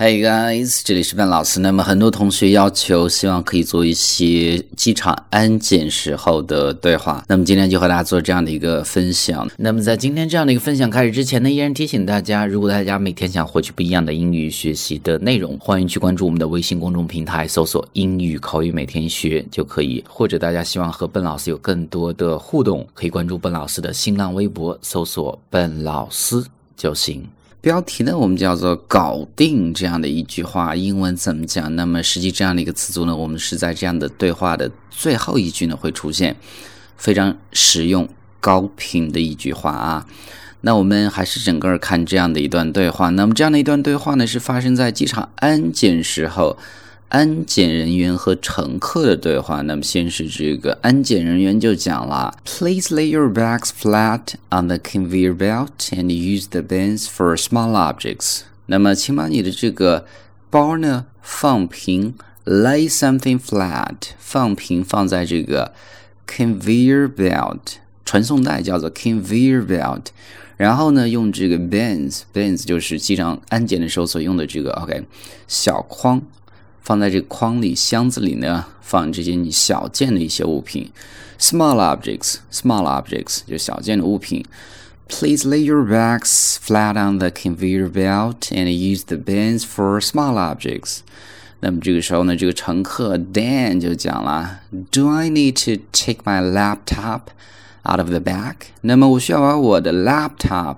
Hey guys，这里是笨老师。那么很多同学要求，希望可以做一些机场安检时候的对话。那么今天就和大家做这样的一个分享。那么在今天这样的一个分享开始之前呢，依然提醒大家，如果大家每天想获取不一样的英语学习的内容，欢迎去关注我们的微信公众平台，搜索“英语口语每天学”就可以。或者大家希望和笨老师有更多的互动，可以关注笨老师的新浪微博，搜索“笨老师”就行。标题呢，我们叫做“搞定”这样的一句话，英文怎么讲？那么实际这样的一个词组呢，我们是在这样的对话的最后一句呢会出现，非常实用、高频的一句话啊。那我们还是整个看这样的一段对话。那么这样的一段对话呢，是发生在机场安检时候。安检人员和乘客的对话。那么，先是这个安检人员就讲了：“Please lay your bags flat on the conveyor belt and use the bins for small objects。”那么，请把你的这个包呢放平，lay something flat，放平放在这个 conveyor belt 传送带，叫做 conveyor belt。然后呢，用这个 bins，bins 就是机场安检的时候所用的这个 OK 小筐。放在这个筐里、箱子里呢，放这些你小件的一些物品，small objects，small objects 就小件的物品。Please lay your bags flat on the conveyor belt and use the bins for small objects。那么这个时候呢，这个乘客 Dan 就讲了：“Do I need to take my laptop out of the bag？” 那么我需要把我的 laptop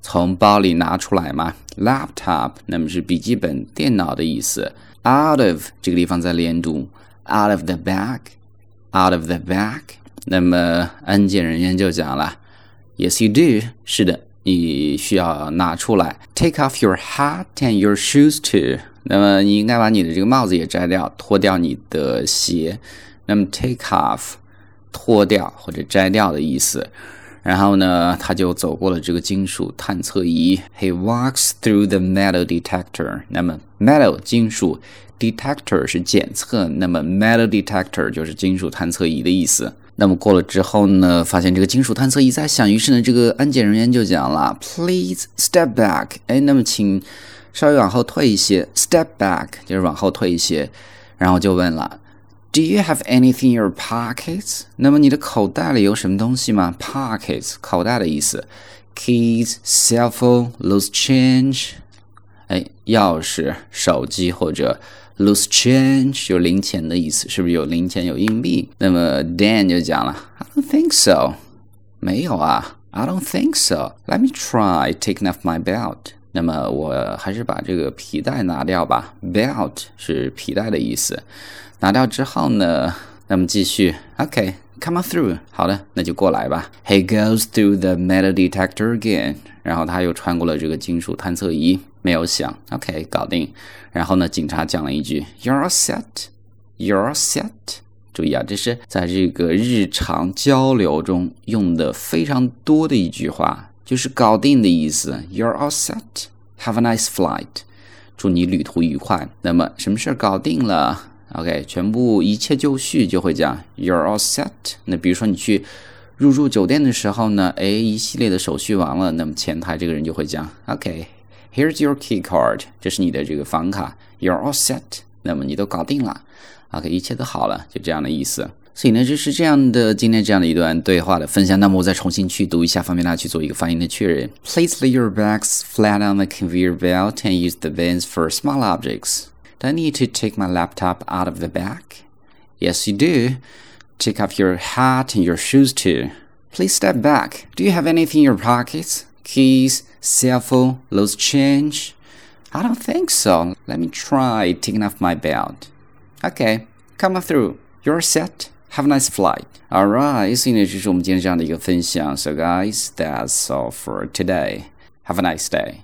从包里拿出来吗？Laptop 那么是笔记本电脑的意思。 out of 这个地方在连读，out of the bag，out of the bag。那么安检人员就讲了，Yes you do，是的，你需要拿出来。Take off your hat and your shoes too。那么你应该把你的这个帽子也摘掉，脱掉你的鞋。那么 take off，脱掉或者摘掉的意思。然后呢，他就走过了这个金属探测仪。He walks through the metal detector。那么，metal 金属，detector 是检测，那么 metal detector 就是金属探测仪的意思。那么过了之后呢，发现这个金属探测仪在响，于是呢，这个安检人员就讲了：“Please step back。”哎，那么请稍微往后退一些。Step back 就是往后退一些，然后就问了。Do you have anything in your pockets？那么你的口袋里有什么东西吗？Pockets，口袋的意思。Keys, cell phone, loose change。哎，钥匙、手机或者 loose change 有零钱的意思，是不是有零钱有硬币？那么 Dan 就讲了，I don't think so。没有啊，I don't think so。Let me try taking off my belt。 那么我还是把这个皮带拿掉吧。Belt 是皮带的意思。拿掉之后呢，那么继续，OK，come on through，好的，那就过来吧。He goes through the metal detector again，然后他又穿过了这个金属探测仪，没有响，OK，搞定。然后呢，警察讲了一句，You're set，You're set。注意啊，这是在这个日常交流中用的非常多的一句话，就是搞定的意思。You're all set，Have a nice flight，祝你旅途愉快。那么什么事儿搞定了？OK，全部一切就绪就会讲 You're all set。那比如说你去入住酒店的时候呢，哎，一系列的手续完了，那么前台这个人就会讲 OK，Here's your key card，这是你的这个房卡，You're all set。那么你都搞定了，OK，一切都好了，就这样的意思。所以呢，就是这样的今天这样的一段对话的分享。那么我再重新去读一下，方便大家去做一个发音的确认。Please lay your bags flat on the conveyor belt and use the bins for small objects. Do I need to take my laptop out of the bag? Yes, you do. Take off your hat and your shoes too. Please step back. Do you have anything in your pockets? Keys, cell phone, loose change? I don't think so. Let me try taking off my belt. Okay, come on through. You're set. Have a nice flight. Alright, 所以呢，这是我们今天这样的一个分享。So guys, that's all for today. Have a nice day.